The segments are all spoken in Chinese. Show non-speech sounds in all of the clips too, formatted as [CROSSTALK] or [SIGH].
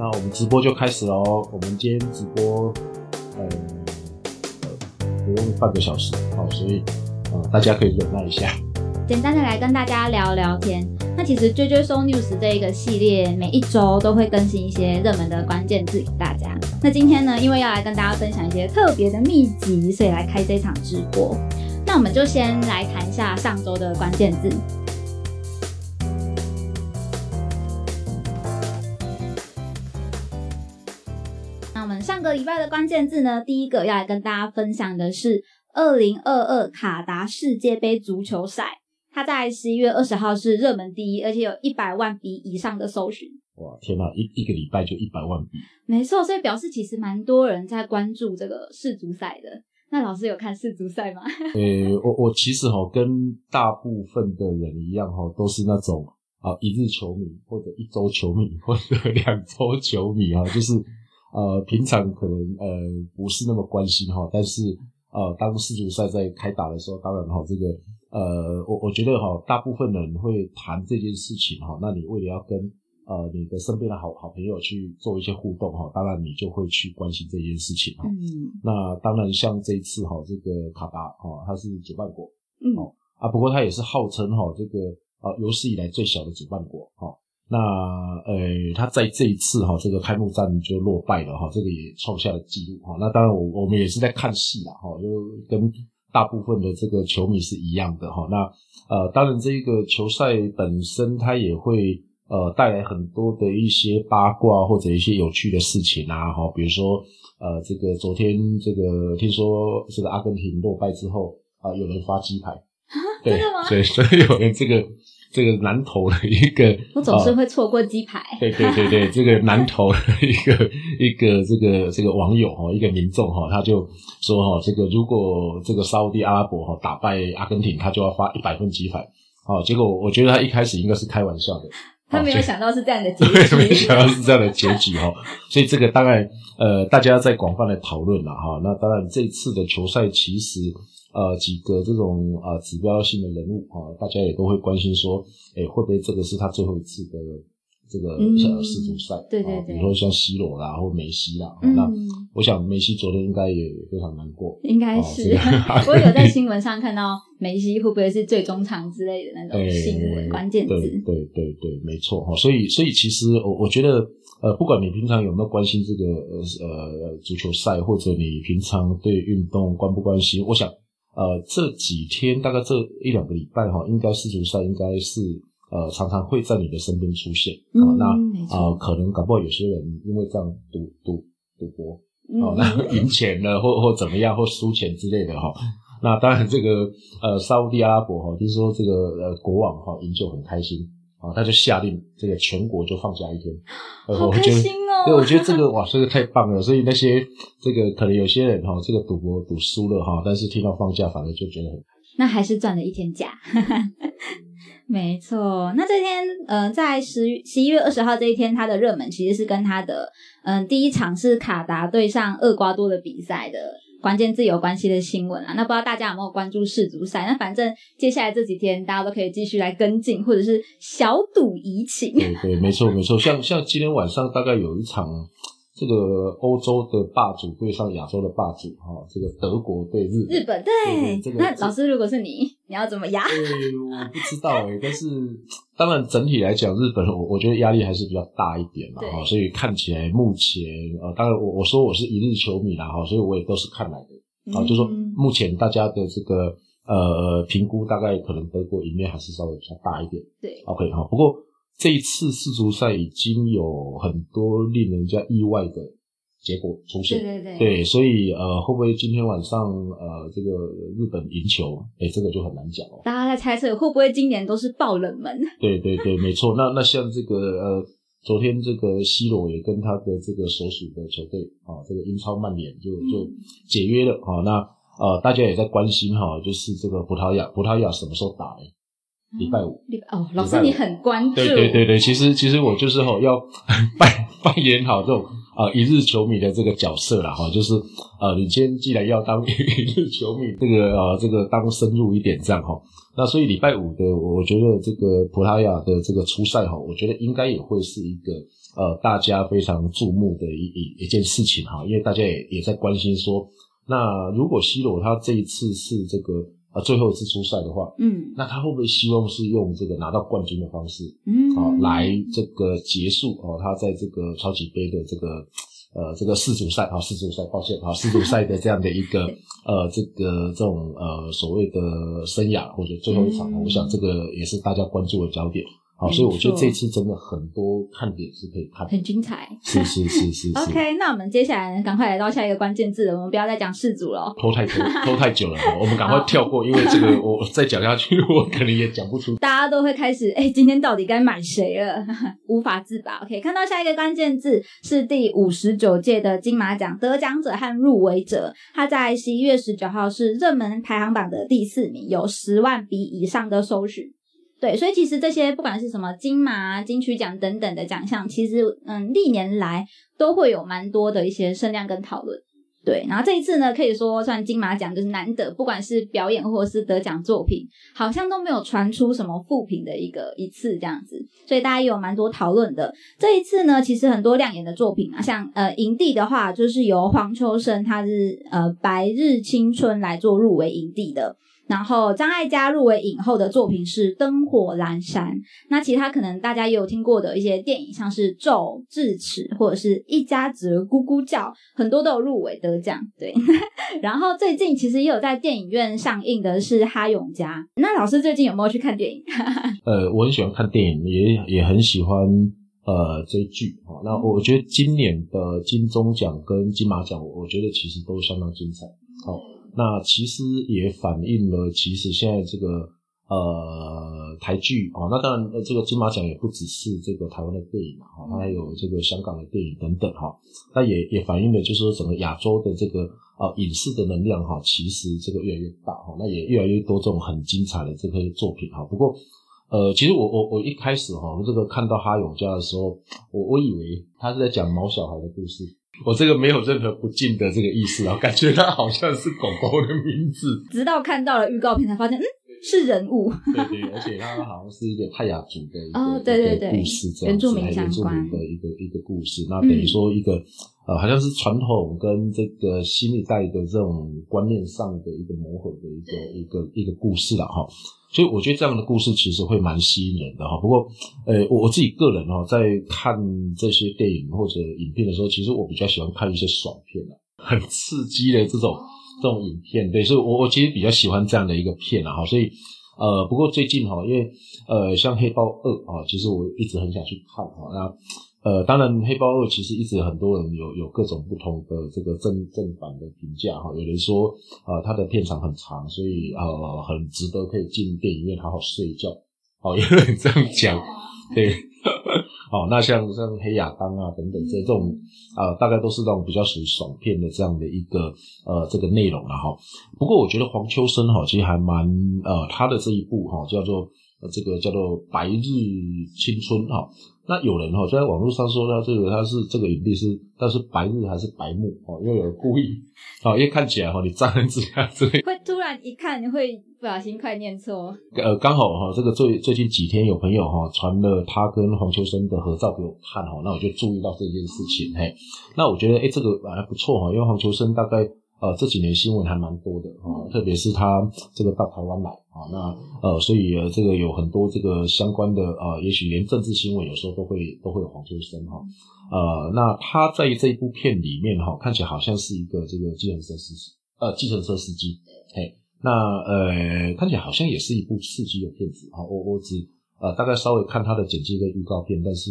那我们直播就开始喽。我们今天直播，呃，不用半个小时，好，所以呃，大家可以忍耐一下。简单的来跟大家聊聊天。那其实追追搜 news 这一个系列，每一周都会更新一些热门的关键字给大家。那今天呢，因为要来跟大家分享一些特别的秘籍，所以来开这场直播。那我们就先来谈一下上周的关键字。个礼拜的关键字呢，第一个要来跟大家分享的是二零二二卡达世界杯足球赛。它在十一月二十号是热门第一，而且有一百万笔以上的搜寻。哇，天哪，一一个礼拜就一百万笔。没错，所以表示其实蛮多人在关注这个世足赛的。那老师有看世足赛吗？[LAUGHS] 呃，我我其实哈跟大部分的人一样哈，都是那种啊一日球迷或者一周球迷或者两周球迷哈，就是呃平常可能呃不是那么关心哈，但是呃当世足赛在开打的时候，当然哈这个。呃，我我觉得哈，大部分人会谈这件事情哈，那你为了要跟呃你的身边的好好朋友去做一些互动哈，当然你就会去关心这件事情哈。嗯。那当然，像这一次哈，这个卡达哈，它是主办国，嗯。啊，不过它也是号称哈这个呃有史以来最小的主办国哈。那呃，他在这一次哈这个开幕战就落败了哈，这个也创下了纪录哈。那当然，我我们也是在看戏啦哈，就跟。大部分的这个球迷是一样的哈，那呃，当然这个球赛本身它也会呃带来很多的一些八卦或者一些有趣的事情啊哈，比如说呃这个昨天这个听说这个阿根廷落败之后啊，有人发鸡排，真的吗？对，所以有人这个。这个南投的一个，[LAUGHS] 我总是会错过鸡排。对对对对，[LAUGHS] 这个南投的一个一个这个这个网友哈，一个民众哈，他就说哈，这个如果这个沙地阿拉伯哈打败阿根廷，他就要发一百份鸡排。哦，结果我觉得他一开始应该是开玩笑的，他 [LAUGHS] 没有想到是这样的结局，没想到是这样的结局哈。[LAUGHS] 所以这个当然呃，大家在广泛的讨论了哈。那当然这次的球赛其实。呃，几个这种呃指标性的人物啊，大家也都会关心说，哎，会不会这个是他最后一次的这个世足赛？对对对，比如说像 C 罗啦，或梅西啦，那我想梅西昨天应该也非常难过。应该是，[LAUGHS] 我有在新闻上看到梅西会不会是最终场之类的那种新闻关键字。对对对对，没错哈。所以所以其实我我觉得，呃，不管你平常有没有关心这个呃呃足球赛，或者你平常对运动关不关心，我想。呃，这几天大概这一两个礼拜哈，应该世足赛应该是呃常常会在你的身边出现啊。那啊，可能搞不好有些人因为这样赌赌赌博，哦，那 [LAUGHS] 赢钱了或或怎么样或输钱之类的哈。那当然这个呃沙地阿拉伯哈，听说这个呃国王哈赢就很开心。啊，他就下令这个全国就放假一天，好开心哦！对，我觉得这个哇，这个太棒了。所以那些这个可能有些人哈，这个赌博赌输了哈，但是听到放假反而就觉得很那还是赚了一天假。没错，那这天呃，在十十一月二十号这一天，它的热门其实是跟它的嗯第一场是卡达对上厄瓜多的比赛的。关键字有关系的新闻啊，那不知道大家有没有关注世足赛？那反正接下来这几天大家都可以继续来跟进，或者是小赌怡情。对对，没错没错。像像今天晚上大概有一场。这个欧洲的霸主对上亚洲的霸主，哈，这个德国对日日本对，那老师如果是你，你要怎么压？[LAUGHS] 我不知道哎，但是 [TSK] 当然整体来讲，日本我我觉得压力还是比较大一点嘛，哈，所以看起来目前呃，当然我我说我是一日球迷啦，哈，所以我也都是看来的，啊，就说目前大家的这个呃评估，大概可能德国赢面还是稍微比较大一点，对，OK 哈，不过。这一次世足赛已经有很多令人家意外的结果出现，对对对，对，所以呃，会不会今天晚上呃，这个日本赢球？哎，这个就很难讲哦。大家在猜测会不会今年都是爆冷门？对对对，没错。那那像这个呃，昨天这个 C 罗也跟他的这个所属的球队啊，这个英超曼联就就解约了啊。那呃，大家也在关心哈，就是这个葡萄牙，葡萄牙什么时候打呢？礼拜五，礼拜哦，老师你很关注，对对对对，其实其实我就是吼要扮扮演好这种啊一日球迷的这个角色啦哈，就是呃你今天既然要当 [LAUGHS] 一日球迷，这个啊这个当深入一点这样哈，那所以礼拜五的我觉得这个葡萄牙的这个初赛哈，我觉得应该也会是一个呃大家非常注目的一一一件事情哈，因为大家也也在关心说，那如果 C 罗他这一次是这个呃最后一次出赛的话，嗯。那他会不会希望是用这个拿到冠军的方式，嗯，啊、来这个结束哦他在这个超级杯的这个呃这个世足赛啊世足赛，抱歉啊世足赛的这样的一个 [LAUGHS] 呃这个这种呃所谓的生涯或者最后一场，嗯。我想这个也是大家关注的焦点。好，所以我觉得错这次真的很多看点是可以看的，很精彩。是是是是是 [LAUGHS] OK，那我们接下来呢，赶快来到下一个关键字了，我们不要再讲世足了。拖太久 [LAUGHS] 拖太久了，我们赶快跳过，因为这个我再讲下去，我可能也讲不出。大家都会开始，哎、今天到底该买谁了？[LAUGHS] 无法自拔。OK，看到下一个关键字是第五十九届的金马奖得奖者和入围者，他在十一月十九号是热门排行榜的第四名，有十万笔以上的搜寻。对，所以其实这些不管是什么金马、金曲奖等等的奖项，其实嗯历年来都会有蛮多的一些声量跟讨论。对，然后这一次呢，可以说算金马奖就是难得，不管是表演或是得奖作品，好像都没有传出什么负评的一个一次这样子，所以大家也有蛮多讨论的。这一次呢，其实很多亮眼的作品啊，像呃影帝的话，就是由黄秋生他是呃《白日青春》来做入围影帝的。然后张艾嘉入围影后的作品是《灯火阑珊》，那其他可能大家也有听过的一些电影，像是《咒》《智齿》或者是一家子咕咕叫，很多都有入围得奖。对，[LAUGHS] 然后最近其实也有在电影院上映的是《哈永家》。那老师最近有没有去看电影？[LAUGHS] 呃，我很喜欢看电影，也也很喜欢呃追剧哈。那我觉得今年的金钟奖跟金马奖，我觉得其实都相当精彩。好、那其实也反映了，其实现在这个呃台剧、哦，那当然呃这个金马奖也不只是这个台湾的电影嘛，哈、它还有这个香港的电影等等哈、那也也反映了就是说整个亚洲的这个呃影视的能量哈、其实这个越来越大哈、那也越来越多这种很精彩的这些作品哈、不过。呃，其实我我我一开始哈，这个看到哈永家的时候，我我以为他是在讲毛小孩的故事，我这个没有任何不敬的这个意思啊，感觉它好像是狗狗的名字，直到看到了预告片才发现，嗯，是人物。对对，而且它好像是一个泰雅族的一个、哦对对对一个故事这样子，相关民的一个一个故事，那等于说一个、呃，好像是传统跟这个新一代的这种观念上的一个磨合的一个一个一个故事了哈。所以我觉得这样的故事其实会蛮吸引人的哈。不过，呃，我我自己个人哦，在看这些电影或者影片的时候，其实我比较喜欢看一些爽片啊，很刺激的这种这种影片。对，所以我我其实比较喜欢这样的一个片啊哈。所以，呃，不过最近哈，因为呃，像《黑豹二》啊，其实我一直很想去看哈。那呃，当然，《黑豹二》其实一直很多人有有各种不同的这个正正版的评价哈。有人说，呃，它的片长很长，所以呃很值得可以进电影院好好睡一觉。哦，有人这样讲，对。哦，那像像黑亚当啊等等这这种呃，大概都是那种比较属于爽片的这样的一个呃这个内容了哈。不过我觉得黄秋生哈，其实还蛮呃他的这一部哈叫做这个叫做《白日青春》哈。那有人哈就在网络上说他这个他是这个影帝是但是白日还是白目哦，因为有人故意哦，[LAUGHS] 因为看起来哈你乍看之下这个 [LAUGHS] 会突然一看会不小心快念错。[LAUGHS] 呃，刚好哈，这个最最近几天有朋友哈传了他跟黄秋生的合照给我看哈，那我就注意到这件事情嘿，那我觉得诶这个还不错哈，因为黄秋生大概呃这几年新闻还蛮多的哈，特别是他这个到台湾来啊，那呃所以呃这个有很多这个相关的呃，也许连政治新闻有时候都会都会有黄秋生哈，呃那他在这一部片里面哈看起来好像是一个这个计程车司机呃计程车司机嘿。那呃，看起来好像也是一部刺激的片子哈。我我只呃大概稍微看他的简介跟预告片，但是、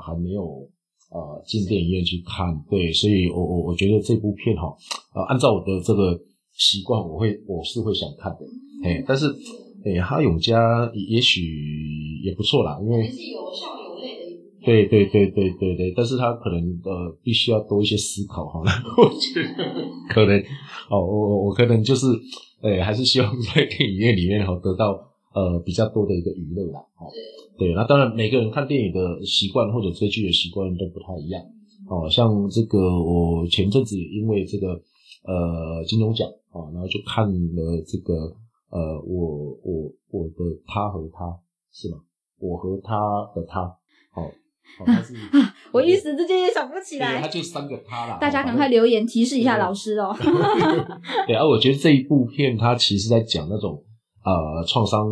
还没有呃进电影院去看。对，所以我我我觉得这部片哈，呃，按照我的这个习惯，我会我是会想看的。哎，但是哎，哈永家也也许也不错啦，因为是有笑有泪的一部对对对对对对，但是他可能呃必须要多一些思考哈。[LAUGHS] 我觉得 [LAUGHS] 可能哦，我我我可能就是哎还是希望在电影院里面哈得到呃比较多的一个娱乐啦。哦，对，那当然每个人看电影的习惯或者追剧的习惯都不太一样。哦，像这个我前阵子也因为这个呃金钟奖啊，然后就看了这个呃我我我的他和他是吗？我和他的他。哦，哦，[LAUGHS] 他是啊，我一时之间也想不起来，他，就三个他啦。大家哦赶快留言提示一下老师哦。对，[LAUGHS] 而、我觉得这一部片它其实在讲那种呃创伤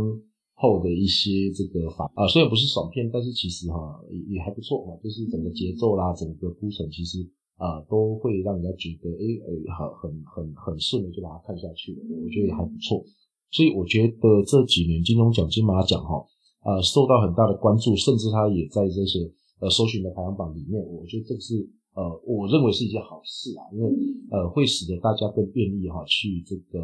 后的一些这个反啊、虽然不是爽片，但是其实哈、也也还不错哈、就是整个节奏啦，整个铺陈其实啊、都会让人家觉得诶诶很很很很顺的就把它看下去了，我觉得也还不错。所以我觉得这几年金钟奖、金马奖哈，呃，受到很大的关注，甚至它也在这些呃搜寻的排行榜里面，我觉得这个是呃，我认为是一件好事啊，因为呃，会使得大家更便利哈、去这个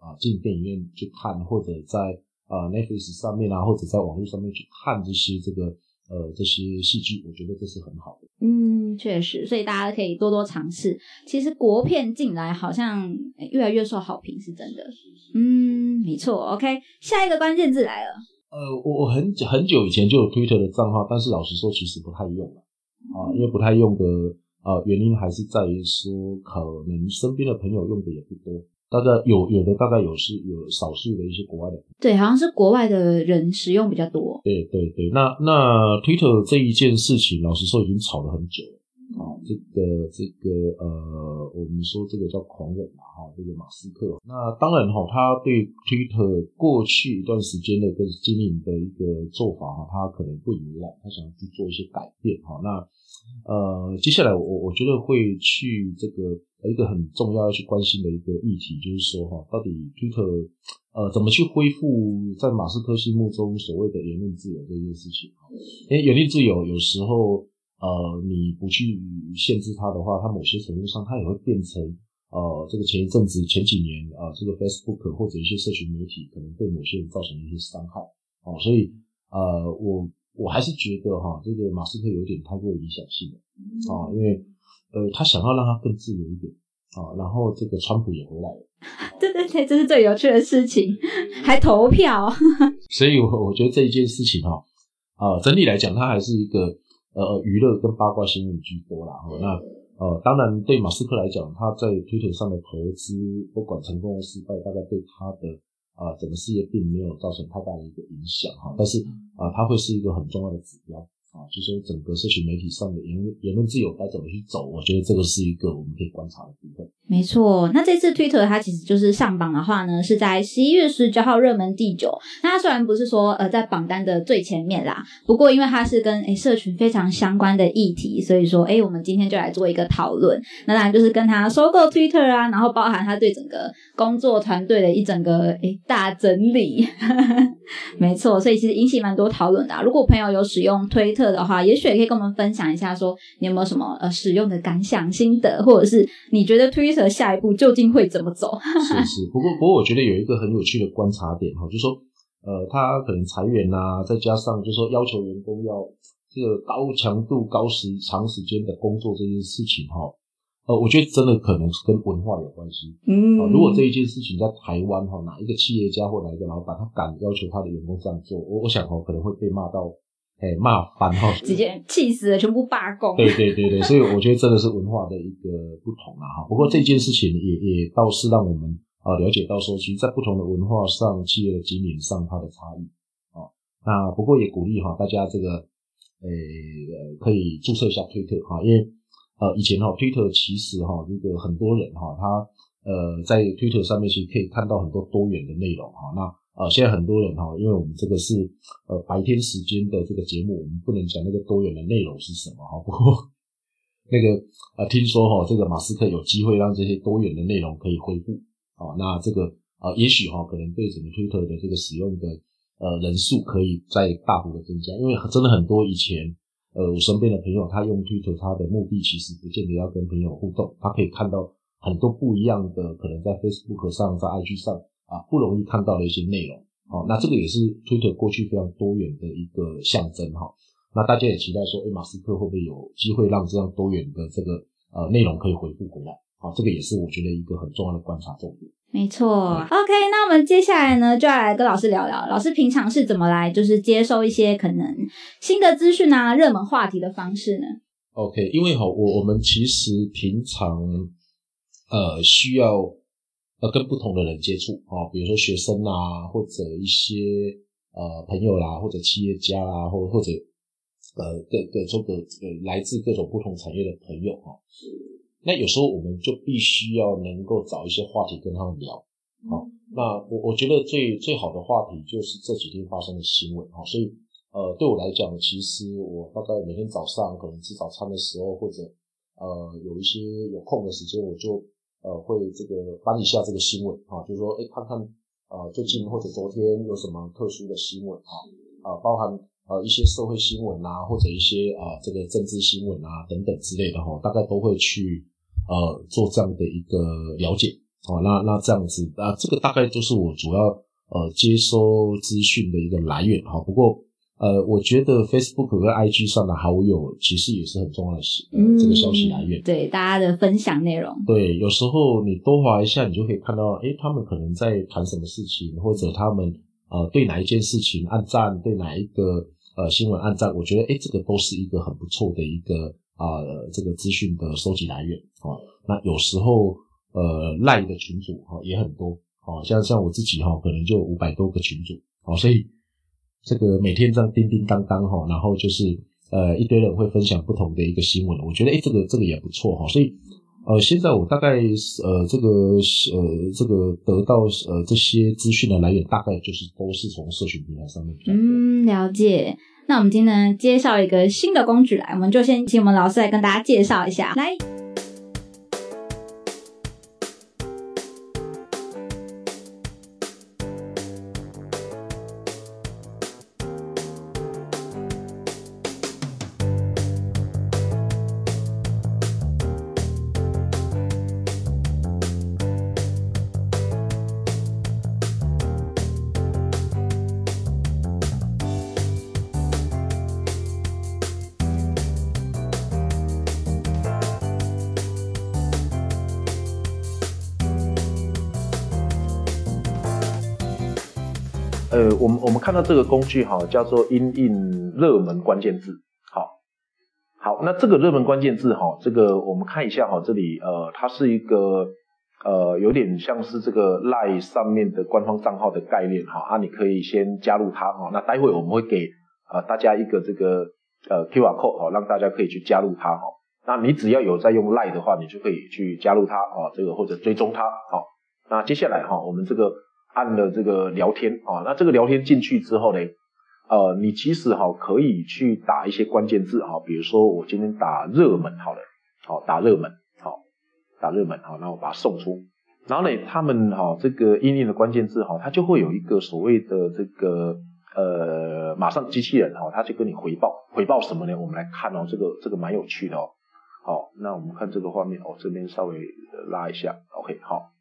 啊进电影院去看，或者在啊 Netflix 上面啊，或者在网络上面去看这些这个呃这些戏剧，我觉得这是很好的。嗯，确实，所以大家可以多多尝试。其实国片进来好像诶越来越受好评，是真的。嗯，没错。OK，下一个关键字来了。呃，我我很久很久以前就有 Twitter 的账号，但是老实说，其实不太用了啊，因为不太用的呃原因还是在于说，可能身边的朋友用的也不多，大概有有的大概有是有少数的一些国外的对，好像是国外的人使用比较多。对对对，那那 Twitter 这一件事情，老实说已经吵了很久了啊。这个这个呃，我们说这个叫狂人嘛哈，这个马斯克。那当然哈，他对 Twitter 过去一段时间的一个经营的一个做法哈，他可能不以为然，他想要去做一些改变哈。那呃，接下来我我觉得会去这个一个很重要要去关心的一个议题，就是说哈，到底 Twitter 呃怎么去恢复在马斯克心目中所谓的言论自由这件事情哈？因为言论自由有时候呃你不去限制它的话，它某些程度上它也会变成呃这个前一阵子前几年啊、呃、这个 Facebook 或者一些社群媒体可能对某些人造成一些伤害哦，所以呃我我还是觉得哈这个马斯克有点太过理想性了啊，因为呃他想要让它更自由一点啊，然后这个川普也回来了。[LAUGHS] 对对对，这是最有趣的事情，还投票。[LAUGHS] 所以我我觉得这一件事情哈，啊、整体来讲，它还是一个呃娱乐跟八卦新闻居多啦。哈，那呃，当然对马斯克来讲，他在推特上的投资，不管成功或失败，大概对他的啊、整个事业并没有造成太大的一个影响哈。但是啊、它会是一个很重要的指标啊，就是说整个社群媒体上的言论言论自由该怎么去走，我觉得这个是一个我们可以观察的部分。没错，那这次 Twitter 它其实就是上榜的话呢，是在十一月十九号热门第九。那它虽然不是说呃在榜单的最前面啦，不过因为它是跟诶社群非常相关的议题，所以说诶我们今天就来做一个讨论。那当然就是跟他收购 Twitter 啊，然后包含他对整个工作团队的一整个诶大整理。[LAUGHS] 没错，所以其实引起蛮多讨论的、啊。如果朋友有使用推特的话，也许也可以跟我们分享一下说你有没有什么呃使用的感想、心得，或者是你觉得 Twitter 下一步究竟会怎么走？是是，不过不过我觉得有一个很有趣的观察点哈，就是说呃，他可能裁员呐、再加上就是说要求员工要这个高强度、高时长时间的工作这件事情哈，呃，我觉得真的可能是跟文化有关系。嗯啊，如果这一件事情在台湾哈，哪一个企业家或哪一个老板他敢要求他的员工这样做，我我想哦可能会被骂到，哎骂翻哈，直接气死了，全部罢工。对对对对，所以我觉得真的是文化的一个不同啊哈。不过这件事情也也倒是让我们啊了解到说，其实，在不同的文化上，企业的经营上它的差异啊。那不过也鼓励哈大家这个呃呃可以注册一下推特哈，因为呃以前哈推特其实哈这个很多人哈他呃在推特上面其实可以看到很多多元的内容哈。那啊现在很多人哈，因为我们这个是呃白天时间的这个节目，我们不能讲那个多元的内容是什么哈。不过那个呃，听说哈，这个马斯克有机会让这些多元的内容可以恢复啊，那这个呃，也许哈，可能对整个推特的这个使用的呃人数可以再大幅的增加，因为真的很多以前呃我身边的朋友，他用推特，他的目的其实不见得要跟朋友互动，他可以看到很多不一样的，可能在 Facebook 上、在 IG 上啊不容易看到的一些内容。哦，那这个也是推特过去非常多元的一个象征哈。那大家也期待说，哎，马斯克会不会有机会让这样多元的这个呃内容可以回复回来？啊，这个也是我觉得一个很重要的观察重点。没错，OK，那我们接下来呢，就要来跟老师聊聊，老师平常是怎么来就是接收一些可能新的资讯啊、热门话题的方式呢？OK，因为哈，我我们其实平常呃需要呃跟不同的人接触啊，比如说学生啊，或者一些呃朋友啦，或者企业家啦，或或者呃各各种各呃来自各种不同产业的朋友哈。那有时候我们就必须要能够找一些话题跟他们聊。好，那我我觉得最最好的话题就是这几天发生的新闻哈。所以呃对我来讲，其实我大概每天早上可能吃早餐的时候，或者呃有一些有空的时间，我就呃会这个翻一下这个新闻啊，就是说哎看看呃最近或者昨天有什么特殊的新闻啊啊包含。呃，一些社会新闻啊，或者一些啊，这个政治新闻啊等等之类的哈，大概都会去呃做这样的一个了解啊。那那这样子啊，这个大概就是我主要呃接收资讯的一个来源哈。不过呃，我觉得 Facebook 和 IG 上的好友其实也是很重要的嗯这个消息来源。对大家的分享内容。对，有时候你多划一下，你就可以看到，诶，他们可能在谈什么事情，或者他们呃对哪一件事情按赞，对哪一个。呃，新闻按赞，我觉得，哎，这个都是一个很不错的一个啊，这个资讯的收集来源啊。那有时候，呃，赖的群主哈也很多，啊，像像我自己哈，可能就五百多个群主，啊，所以这个每天这样叮叮当当哈，然后就是呃一堆人会分享不同的一个新闻，我觉得，哎，这个这个也不错哈，所以。呃，现在我大概呃，这个呃，这个得到呃这些资讯的来源，大概就是都是从社群平台上面。嗯，了解。那我们今天呢，介绍一个新的工具来，我们就先请我们老师来跟大家介绍一下，来。呃，我们我们看到这个工具哈，叫做因应热门关键字。好，好，那这个热门关键字哈，这个我们看一下哈，这里呃，它是一个呃，有点像是这个赖上面的官方账号的概念哈啊，你可以先加入它哈。那待会我们会给呃大家一个这个呃 QR code 哈，让大家可以去加入它哈。那你只要有在用赖的话，你就可以去加入它啊，这个或者追踪它好。那接下来哈，我们这个。按了这个聊天啊，那这个聊天进去之后呢，呃，你其实哈可以去打一些关键字哈，比如说我今天打热门好了，好打热门，好打热门好，那我把它送出，然后呢，他们哈这个应用的关键字哈，它就会有一个所谓的这个呃，马上机器人哈，他就跟你回报，回报什么呢？我们来看哦，这个这个蛮有趣的哦，好，那我们看这个画面哦，这边稍微拉一下，OK，好。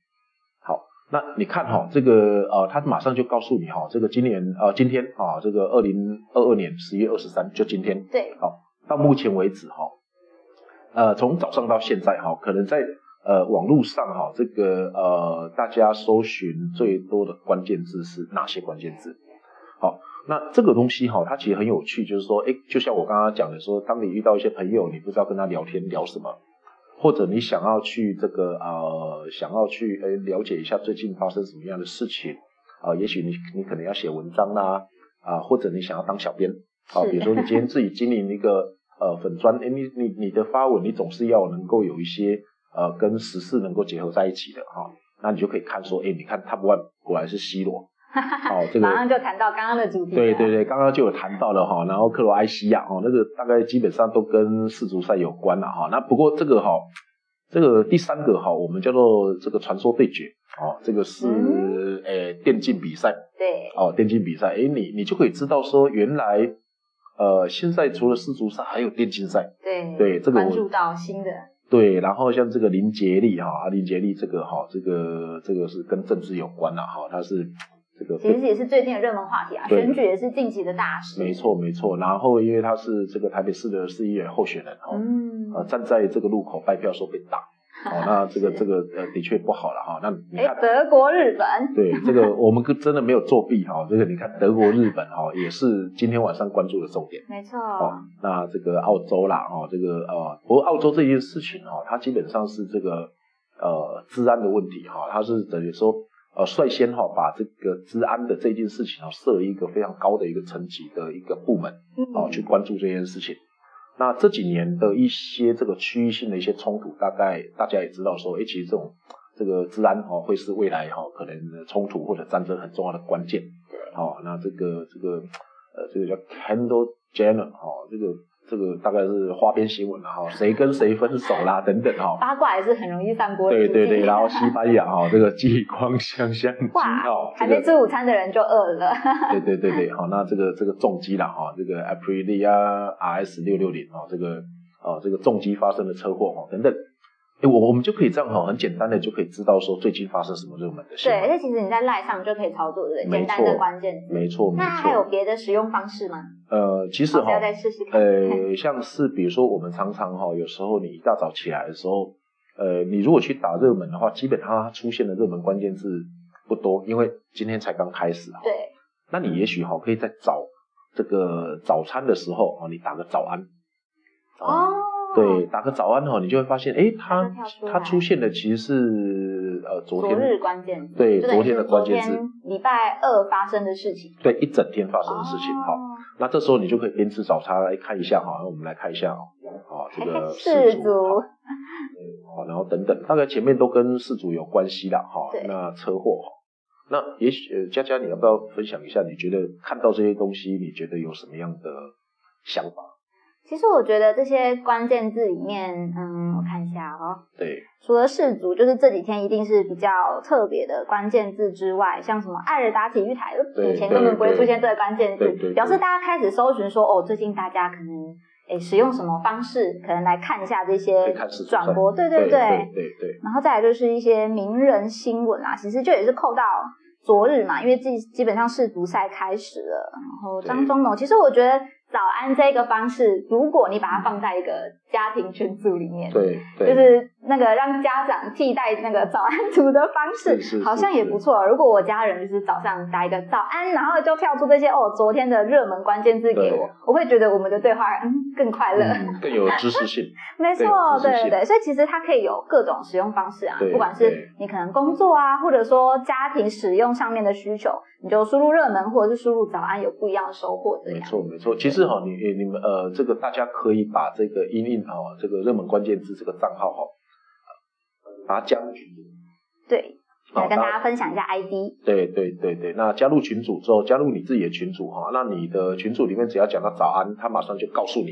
那你看哈，这个呃，他马上就告诉你哈，这个今年呃今天啊，这个二零二二年十月二十三，就今天，对，好，到目前为止哈，呃，从早上到现在哈，可能在呃网络上哈，这个呃大家搜寻最多的关键字是哪些关键字？好，那这个东西哈，它其实很有趣，就是说，哎，就像我刚刚讲的说，当你遇到一些朋友，你不知道跟他聊天聊什么。或者你想要去这个呃，想要去呃了解一下最近发生什么样的事情啊？也许你你可能要写文章啦啊，或者你想要当小编啊，比如说你今天自己经营一个呃粉砖，哎，你你你的发文你总是要能够有一些呃跟时事能够结合在一起的哈，那你就可以看说，哎，你看 Top One 果然是 C 罗。哦，这个 [LAUGHS] 马上就谈到刚刚的主题。对对对，刚刚就有谈到了哈，然后克罗埃西亚哦，那个大概基本上都跟世足赛有关了哈。那不过这个哈，这个第三个哈，我们叫做这个传说对决哦，这个是诶电竞比赛。对。哦，电竞比赛，诶，你你就可以知道说，原来呃现在除了世足赛，还有电竞赛。对。对，这个关注到新的。对，然后像这个林杰利哈，啊林杰利这个哈，这个这个是跟政治有关的哈，他是。其实也是最近的热门话题啊，选举也是近期的大事。没错没错，然后因为他是这个台北市的市议员候选人哦，呃站在这个路口拜票时候被打，哦那这个 [LAUGHS] 这个呃的确不好了哈。那你看德国日本，对这个 [LAUGHS] 我们真的没有作弊哈，这个你看德国日本哈也是今天晚上关注的重点。没错。哦，那这个澳洲啦哦这个呃不过澳洲这件事情哈，它基本上是这个呃治安的问题哈，它是等于说。呃率先哈把这个治安的这件事情啊设一个非常高的一个层级的一个部门哦去关注这件事情。那这几年的一些这个区域性的一些冲突，大概大家也知道说，哎，其实这种这个治安哈会是未来哈可能冲突或者战争很重要的关键。好，那这个这个呃这个叫 Kendall Jenner 哈这个。这个大概是花边新闻了哈，谁跟谁分手啦 [LAUGHS] 等等哈，八卦也是很容易散播。对对对，然后西班牙哈，[LAUGHS] 这个激光香香哇，还没吃午餐的人就饿了。对对对对，[LAUGHS] 好，那这个这个重击了哈，这个 Aprilia RS 六六零啊，这个啊这个重击发生的车祸哈等等。哎，我我们就可以这样哈，很简单的就可以知道说最近发生什么热门的事。对，那其实你在赖上就可以操作，对不对？简单的关键没错，没错。那还有别的使用方式吗？呃，其实哈，再试试看。呃，[LAUGHS] 像是比如说我们常常哈，有时候你一大早起来的时候，呃，你如果去打热门的话，基本上它出现的热门关键字不多，因为今天才刚开始哈。对。那你也许哈可以在早这个早餐的时候啊，你打个早安。哦。对，打个早安哈，你就会发现，哎，它它出现的其实是呃昨天。昨日关键字，对，昨天的关键字，礼拜二发生的事情，对，一整天发生的事情哈。那这时候你就可以边吃早餐来看一下哈，那我们来看一下哦，啊，这个氏族，好，然后等等，大概前面都跟事主有关系啦哈。那车祸，那也许佳佳你要不要分享一下？你觉得看到这些东西，你觉得有什么样的想法？其实我觉得这些关键字里面，嗯，我看一下哦。对。除了氏族，就是这几天一定是比较特别的关键字之外，像什么艾尔达体育台，以前根本不会出现这个关键字，表示大家开始搜寻说，哦，最近大家可能诶使用什么方式，可能来看一下这些转播，对对对对对。然后再来就是一些名人新闻啊，其实就也是扣到昨日嘛，因为基基本上世足赛开始了，然后张忠谋，其实我觉得。早安这个方式，如果你把它放在一个家庭群组里面，对，就是那个让家长替代那个早安图的方式，好像也不错。如果我家人就是早上打一个早安，然后就跳出这些哦昨天的热门关键字给我，我会觉得我们的对话嗯更快乐，更有知识性。[LAUGHS] 没错，对对对，所以其实它可以有各种使用方式啊，不管是你可能工作啊，或者说家庭使用上面的需求，你就输入热门或者是输入早安，有不一样的收获。没错，没错，其实。哈，你你们呃，这个大家可以把这个音印哈，这个热门关键字这个账号哈，把它加入群组。对，来跟大家分享一下 ID。对对对对，那加入群组之后，加入你自己的群组哈，那你的群组里面只要讲到早安，他马上就告诉你，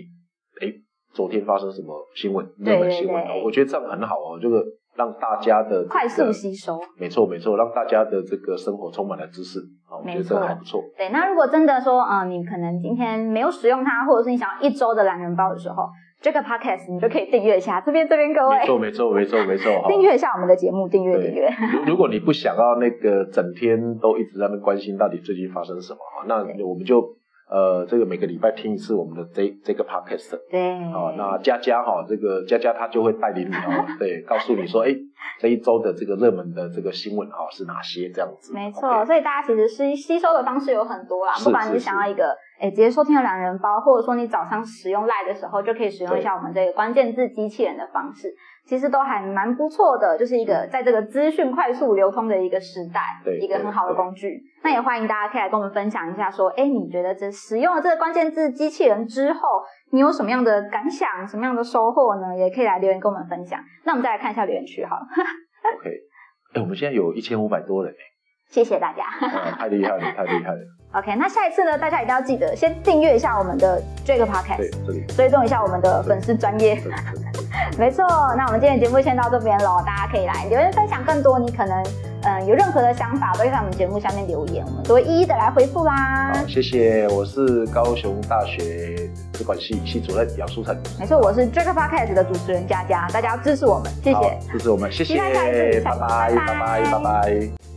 哎，昨天发生什么新闻，热门新闻，我觉得这样很好哦，这个。让大家的快速吸收，没错没错，让大家的这个生活充满了知识，啊，我觉得这还不错。对，那如果真的说，嗯，你可能今天没有使用它，或者是你想要一周的懒人包的时候，这个 podcast 你都可以订阅一下。这边这边各位，没错没错没错没错，[LAUGHS] 订阅一下我们的节目，订阅订阅。如如果你不想要那个整天都一直在那关心到底最近发生什么，[LAUGHS] 那我们就。呃，这个每个礼拜听一次我们的这这个 podcast，对，哦，那佳佳哈，这个佳佳她就会带领你哦，[LAUGHS] 对，告诉你说，哎，这一周的这个热门的这个新闻哈是哪些这样子。没错，所以大家其实吸吸收的方式有很多啦，不管你想要一个，哎，直接收听的两人包，或者说你早上使用赖的时候就可以使用一下我们这个关键字机器人的方式。其实都还蛮不错的，就是一个在这个资讯快速流通的一个时代，一个很好的工具。那也欢迎大家可以来跟我们分享一下，说，哎，你觉得这使用了这个关键字机器人之后，你有什么样的感想，什么样的收获呢？也可以来留言跟我们分享。那我们再来看一下留言区，好了。[LAUGHS] OK，哎，我们现在有一千五百多人谢谢大家，太厉害了，太厉害了。[LAUGHS] OK，那下一次呢，大家一定要记得先订阅一下我们的这个 Podcast，对，追踪一下我们的粉丝专业。[LAUGHS] 没错，那我们今天的节目先到这边喽，大家可以来留言分享更多，你可能嗯有任何的想法，都可以在我们节目下面留言，我们都会一一的来回复啦。好，谢谢，我是高雄大学资管系系主任姚书成。没错，我是 j a c k Podcast 的主持人佳佳，大家要支持我们，谢谢，支持我们，谢谢，拜拜，拜拜，拜拜。